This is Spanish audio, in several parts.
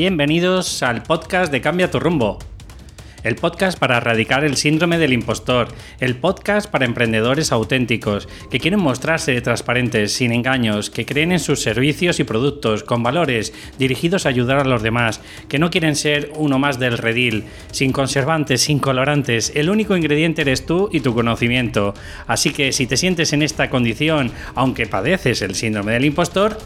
Bienvenidos al podcast de Cambia tu rumbo. El podcast para erradicar el síndrome del impostor. El podcast para emprendedores auténticos, que quieren mostrarse transparentes, sin engaños, que creen en sus servicios y productos, con valores, dirigidos a ayudar a los demás, que no quieren ser uno más del redil, sin conservantes, sin colorantes. El único ingrediente eres tú y tu conocimiento. Así que si te sientes en esta condición, aunque padeces el síndrome del impostor,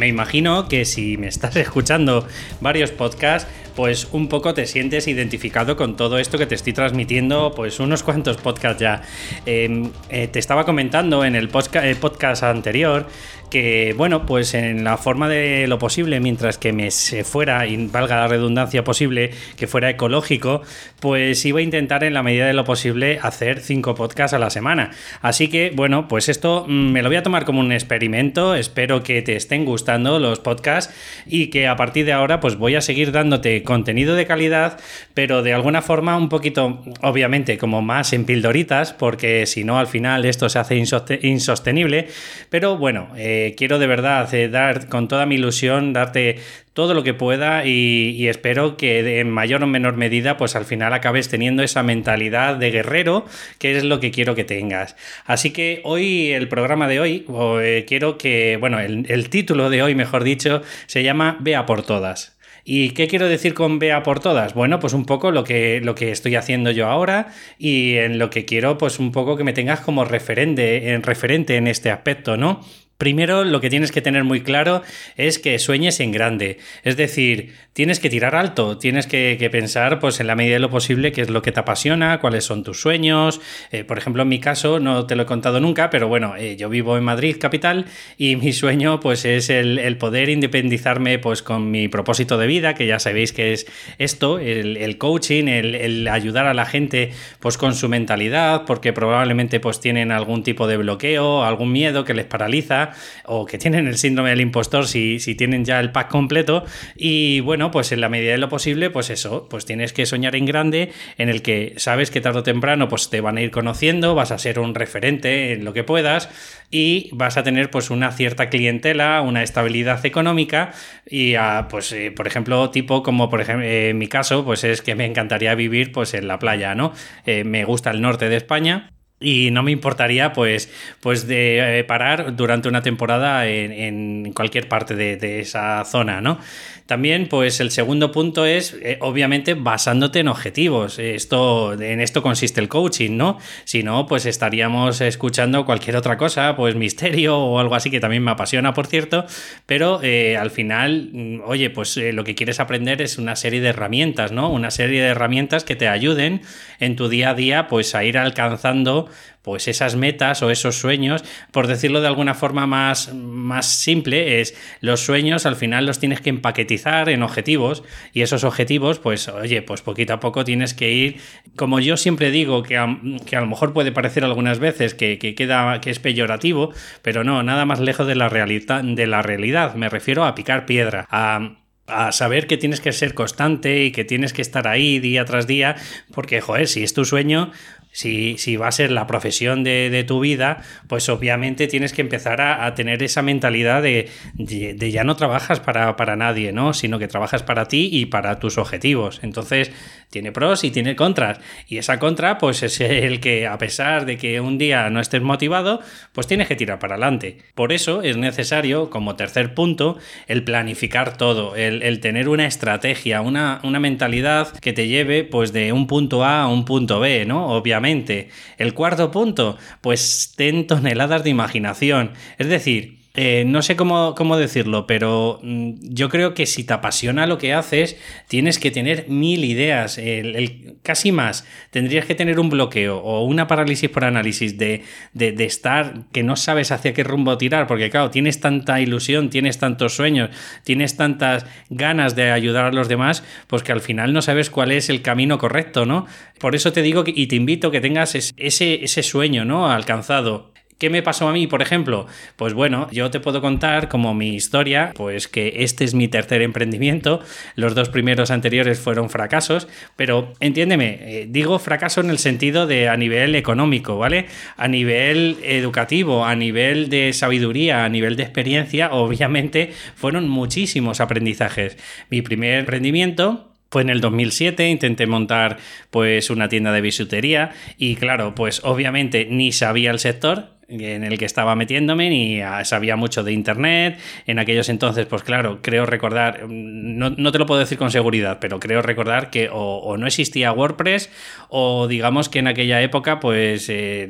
me imagino que si me estás escuchando varios podcasts, pues un poco te sientes identificado con todo esto que te estoy transmitiendo, pues unos cuantos podcasts ya. Em, eh, te estaba comentando en el eh, podcast anterior que, bueno, pues en la forma de lo posible, mientras que me se fuera, y valga la redundancia posible, que fuera ecológico, pues iba a intentar en la medida de lo posible hacer cinco podcasts a la semana. Así que, bueno, pues esto mm, me lo voy a tomar como un experimento, espero que te estén gustando los podcasts y que a partir de ahora pues voy a seguir dándote contenido de calidad, pero de alguna forma un poquito, obviamente, como más en pildoritas, porque si no al final esto se hace insostenible, pero bueno, eh, quiero de verdad eh, dar con toda mi ilusión, darte todo lo que pueda y, espero que en mayor o menor medida pues al final acabes teniendo esa mentalidad de guerrero que es lo que quiero que tengas. Así que hoy el programa de hoy eh, quiero que, bueno, el, título de hoy mejor dicho se llama Vea por todas. ¿Y qué quiero decir con vea por todas? Bueno, pues un poco lo que, lo que estoy haciendo yo ahora y en lo que quiero, pues un poco que me tengas como referente en, referente en este aspecto, ¿no? Primero, lo que tienes que tener muy claro es que sueñes en grande. Es decir, tienes que tirar alto, tienes que, pensar, pues en la medida de lo posible, qué es lo que te apasiona, cuáles son tus sueños. Eh, por ejemplo, en mi caso, no te lo he contado nunca, pero bueno, eh, yo vivo en Madrid, capital, y mi sueño, pues, es el, poder independizarme, pues, con mi propósito de vida, que ya sabéis que es esto, el, coaching, el, el, ayudar a la gente, pues, con su mentalidad, porque probablemente, pues, tienen algún tipo de bloqueo, algún miedo que les paraliza o que tienen el síndrome del impostor si, si tienen ya el pack completo. Y bueno, pues en la medida de lo posible, pues eso, pues tienes que soñar en grande, en el que sabes que tarde o temprano pues te van a ir conociendo, vas a ser un referente en lo que puedas y vas a tener pues una cierta clientela, una estabilidad económica y pues eh, por ejemplo tipo como por ejemplo en mi caso pues es que me encantaría vivir pues en la playa, ¿no? Eh, me gusta el norte de España y no me importaría, pues, pues de eh, parar durante una temporada en, cualquier parte de, de, esa zona, ¿no? También, pues el segundo punto es, eh, obviamente, basándote en objetivos. Esto, en esto consiste el coaching, ¿no? Si no, pues estaríamos escuchando cualquier otra cosa, pues misterio o algo así que también me apasiona, por cierto. Pero eh, al final, mm, oye, pues lo que quieres aprender es una serie de herramientas, ¿no? Una serie de herramientas que te ayuden en tu día a día, pues a ir alcanzando pues esas metas o esos sueños, por decirlo de alguna forma más, más simple, es los sueños al final los tienes que empaquetizar en objetivos y esos objetivos, pues oye, pues poquito a poco tienes que ir, como yo siempre digo, que a, que a lo mejor puede parecer algunas veces que, queda, que es peyorativo, pero no, nada más lejos de la, realidad, de la realidad, me refiero a picar piedra, a a saber que tienes que ser constante y que tienes que estar ahí día tras día, porque, joder, si es tu sueño, si, si, va a ser la profesión de, tu vida, pues obviamente tienes que empezar a, tener esa mentalidad de, de, ya no trabajas para, para, nadie, ¿no? Sino que trabajas para ti y para tus objetivos. Entonces, tiene pros y tiene contras. Y esa contra, pues es el que, a pesar de que un día no estés motivado, pues tienes que tirar para adelante. Por eso es necesario, como tercer punto, el planificar todo, el, tener una estrategia, una, una mentalidad que te lleve, pues, de un punto A a un punto B, ¿no? Obviamente el cuarto punto, pues ten toneladas de imaginación. Es decir, eh, no sé cómo, decirlo, pero mm, yo creo que si te apasiona lo que haces, tienes que tener mil ideas, el, casi más. Tendrías que tener un bloqueo o una parálisis por análisis de, de, estar que no sabes hacia qué rumbo tirar, porque claro, tienes tanta ilusión, tienes tantos sueños, tienes tantas ganas de ayudar a los demás, pues que al final no sabes cuál es el camino correcto, ¿no? Por eso te digo y te invito a que tengas ese, ese sueño, ¿no? Alcanzado ¿Qué me pasó a mí, por ejemplo? Pues bueno, yo te puedo contar como mi historia, pues que este es mi tercer emprendimiento, los dos primeros anteriores fueron fracasos, pero entiéndeme, eh, digo fracaso en el sentido de a nivel económico, ¿vale? A nivel educativo, a nivel de sabiduría, a nivel de experiencia, obviamente fueron muchísimos aprendizajes. Mi primer emprendimiento fue en el 2007, intenté montar pues una tienda de bisutería y claro, pues obviamente ni sabía el sector, en el que estaba metiéndome ni sabía mucho de internet. En aquellos entonces, pues claro, creo recordar, no, no te lo puedo decir con seguridad, pero creo recordar que o, no existía WordPress o digamos que en aquella época, pues eh,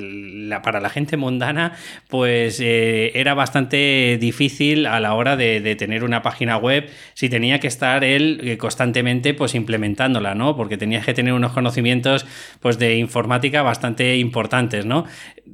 para la gente mundana, pues eh, era bastante difícil a la hora de, tener una página web si tenía que estar él eh, constantemente pues implementándola, ¿no? Porque tenías que tener unos conocimientos pues de informática bastante importantes, ¿no?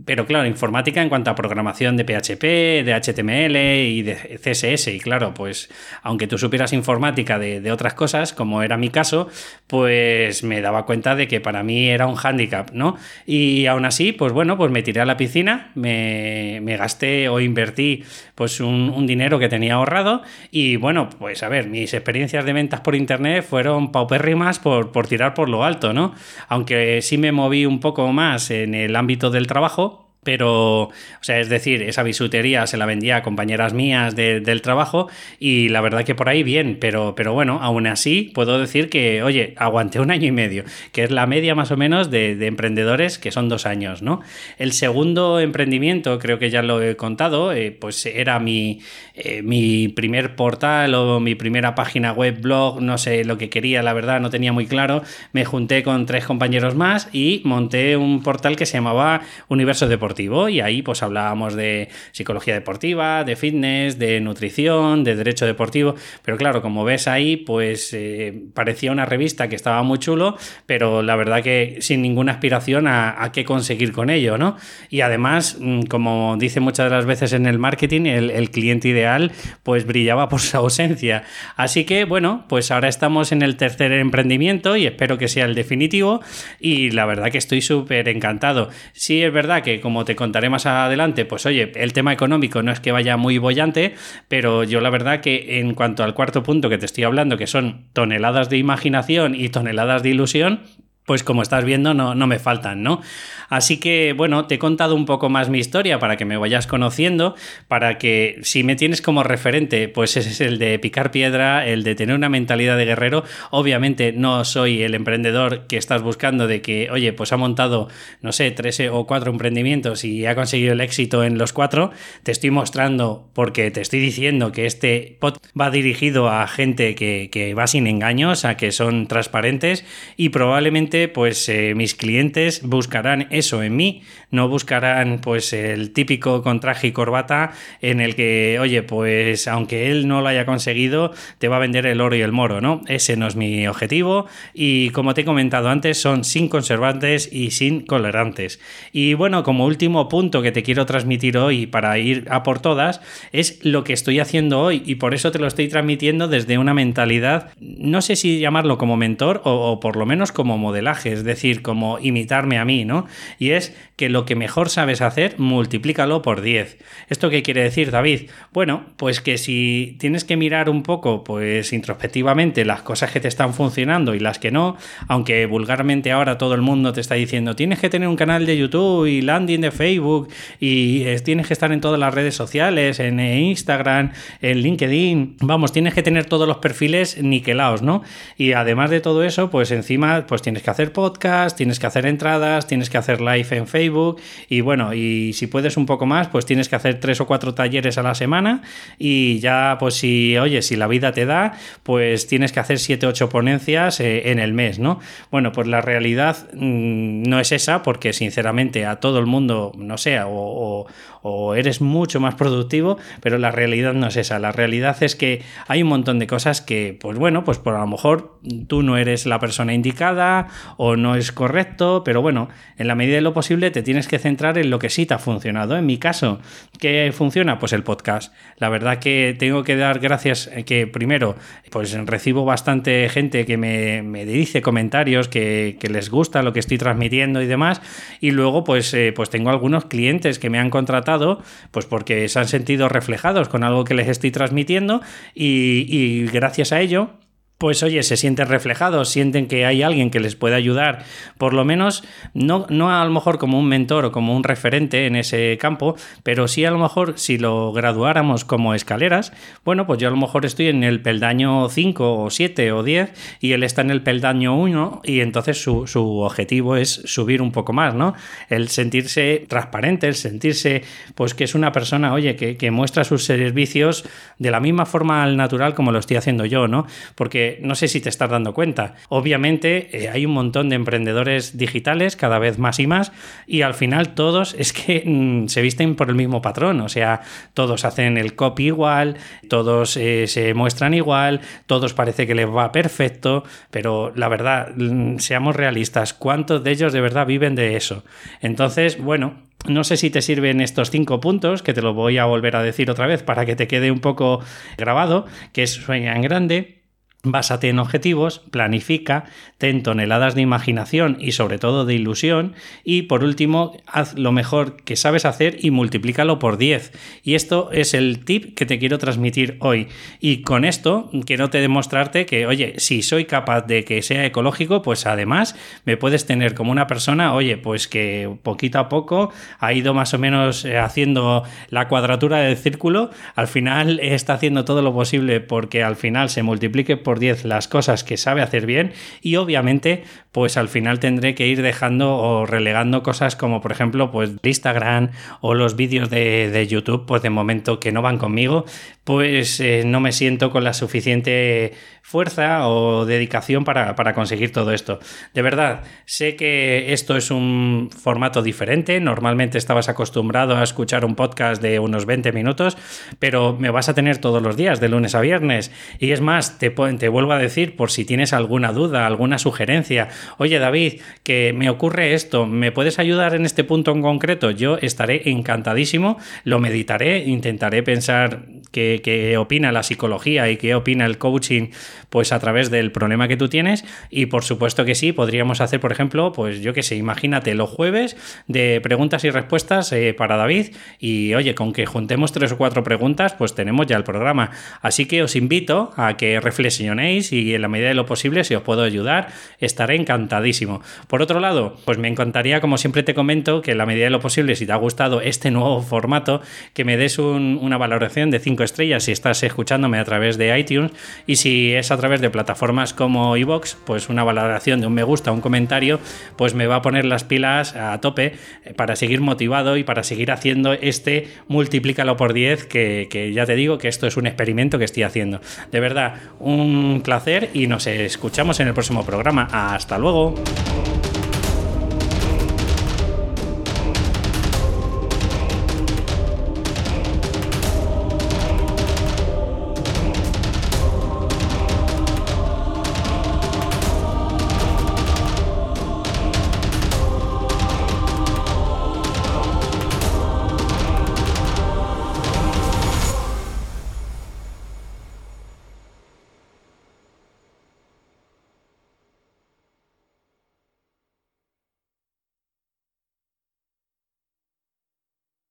Pero claro, informática en cuanto a programación de PHP, de HTML y de CSS. Y claro, pues aunque tú supieras informática de, otras cosas, como era mi caso, pues me daba cuenta de que para mí era un hándicap, ¿no? Y aún así, pues bueno, pues me tiré a la piscina, me, gasté o invertí pues un, dinero que tenía ahorrado y bueno, pues a ver, mis experiencias de ventas por internet fueron paupérrimas por, por tirar por lo alto, ¿no? Aunque sí me moví un poco más en el ámbito del trabajo, pero, o sea, es decir, esa bisutería se la vendía a compañeras mías del trabajo y la verdad que por ahí bien, pero, pero bueno, aún así puedo decir que, oye, aguanté un año y medio, que es la media más o menos de, emprendedores que son dos años, ¿no? El segundo emprendimiento, creo que ya lo he contado, eh, pues era mi, eh, mi primer portal o mi primera página web, blog, no sé lo que quería, la verdad, no tenía muy claro. Me junté con tres compañeros más y monté un portal que se llamaba Universo Y ahí pues hablábamos de psicología deportiva, de fitness, de nutrición, de derecho deportivo, pero claro, como ves ahí pues eh, parecía una revista que estaba muy chulo, pero la verdad que sin ninguna aspiración a, qué conseguir con ello, ¿no? Y además, mm, como dice muchas de las veces en el marketing, el, el cliente ideal pues brillaba por su ausencia. Así que bueno, pues ahora estamos en el tercer emprendimiento y espero que sea el definitivo y la verdad que estoy súper encantado. Sí es verdad que como te contaré más adelante, pues oye, el tema económico no es que vaya muy bollante, pero yo la verdad que en cuanto al cuarto punto que te estoy hablando, que son toneladas de imaginación y toneladas de ilusión, pues como estás viendo no, no, me faltan, ¿no? Así que bueno, te he contado un poco más mi historia para que me vayas conociendo, para que si me tienes como referente, pues ese es el de picar piedra, el de tener una mentalidad de guerrero. Obviamente no soy el emprendedor que estás buscando de que, oye, pues ha montado, no sé, tres o cuatro emprendimientos y ha conseguido el éxito en los cuatro. Te estoy mostrando porque te estoy diciendo que este pod va dirigido a gente que, que va sin engaños, a que son transparentes y probablemente pues eh, mis clientes buscarán eso en mí, no buscarán pues el típico con traje y corbata en el que, oye, pues aunque él no lo haya conseguido, te va a vender el oro y el moro, ¿no? Ese no es mi objetivo y como te he comentado antes, son sin conservantes y sin colorantes. Y bueno, como último punto que te quiero transmitir hoy para ir a por todas, es lo que estoy haciendo hoy y por eso te lo estoy transmitiendo desde una mentalidad, no sé si llamarlo como mentor o, o por lo menos como modelo es decir, como imitarme a mí, ¿no? Y es que lo que mejor sabes hacer, multiplícalo por 10. ¿Esto qué quiere decir, David? Bueno, pues que si tienes que mirar un poco, pues introspectivamente, las cosas que te están funcionando y las que no, aunque vulgarmente ahora todo el mundo te está diciendo, tienes que tener un canal de YouTube y landing de Facebook y eh, tienes que estar en todas las redes sociales, en eh, Instagram, en LinkedIn, vamos, tienes que tener todos los perfiles niquelados, ¿no? Y además de todo eso, pues encima, pues tienes que hacer podcast, tienes que hacer entradas, tienes que hacer live en Facebook y bueno, y si puedes un poco más, pues tienes que hacer tres o cuatro talleres a la semana y ya pues si, oye, si la vida te da, pues tienes que hacer siete o ocho ponencias eh, en el mes, ¿no? Bueno, pues la realidad mm, no es esa porque sinceramente a todo el mundo, no sé, o, o eres mucho más productivo, pero la realidad no es esa. La realidad es que hay un montón de cosas que, pues bueno, pues por a lo mejor tú no eres la persona indicada o no es correcto, pero bueno, en la medida de lo posible te tienes que centrar en lo que sí te ha funcionado. En mi caso, ¿qué funciona? Pues el podcast. La verdad que tengo que dar gracias eh, que primero, pues recibo bastante gente que me, dice comentarios que, les gusta lo que estoy transmitiendo y demás, y luego pues, eh, pues tengo algunos clientes que me han contratado, pues porque se han sentido reflejados con algo que les estoy transmitiendo y gracias a ello pues oye, se sienten reflejados, sienten que hay alguien que les puede ayudar, por lo menos, no, no a lo mejor como un mentor o como un referente en ese campo, pero sí a lo mejor si lo graduáramos como escaleras, bueno, pues yo a lo mejor estoy en el peldaño 5 o 7 o 10 y él está en el peldaño 1 y entonces su, su objetivo es subir un poco más, ¿no? El sentirse transparente, el sentirse, pues que es una persona, oye, que, que muestra sus servicios de la misma forma al natural como lo estoy haciendo yo, ¿no? Porque no sé si te estás dando cuenta. Obviamente eh, hay un montón de emprendedores digitales, cada vez más y más, y al final todos es que mm, se visten por el mismo patrón, o sea, todos hacen el copy igual, todos eh, se muestran igual, todos parece que les va perfecto, pero la verdad, mm, seamos realistas, ¿cuántos de ellos de verdad viven de eso? Entonces, bueno, no sé si te sirven estos cinco puntos, que te lo voy a volver a decir otra vez para que te quede un poco grabado, que es grande, Básate en objetivos, planifica, ten toneladas de imaginación y sobre todo de ilusión y por último haz lo mejor que sabes hacer y multiplícalo por 10. Y esto es el tip que te quiero transmitir hoy. Y con esto quiero te demostrarte que, oye, si soy capaz de que sea ecológico, pues además me puedes tener como una persona, oye, pues que poquito a poco ha ido más o menos eh, haciendo la cuadratura del círculo, al final está haciendo todo lo posible porque al final se multiplique por 10 las cosas que sabe hacer bien y obviamente pues al final tendré que ir dejando o relegando cosas como por ejemplo pues Instagram o los vídeos de, YouTube pues de momento que no van conmigo pues eh, no me siento con la suficiente fuerza o dedicación para, para, conseguir todo esto. De verdad, sé que esto es un formato diferente. Normalmente estabas acostumbrado a escuchar un podcast de unos 20 minutos, pero me vas a tener todos los días, de lunes a viernes. Y es más, te, te vuelvo a decir, por si tienes alguna duda, alguna sugerencia, oye David, que me ocurre esto, ¿me puedes ayudar en este punto en concreto? Yo estaré encantadísimo, lo meditaré, intentaré pensar qué, opina la psicología y qué opina el coaching, pues a través del problema que tú tienes. Y por supuesto que sí, podríamos hacer, por ejemplo, pues yo qué sé, imagínate los jueves de preguntas y respuestas eh, para David. Y oye, con que juntemos tres o cuatro preguntas, pues tenemos ya el programa. Así que os invito a que reflexionéis y en la medida de lo posible, si os puedo ayudar, estaré encantadísimo. Por otro lado, pues me encantaría, como siempre te comento, que en la medida de lo posible, si te ha gustado este nuevo formato, que me des una valoración de 5 estrellas si estás escuchándome a través de iTunes y si es a través de plataformas como iVoox, pues una valoración de un me gusta, un comentario, pues me va a poner las pilas a tope eh, para seguir motivado y para seguir haciendo este multiplícalo por 10 que, ya te digo que esto es un experimento que estoy haciendo. De verdad, placer y nos escuchamos en el próximo programa. Hasta luego.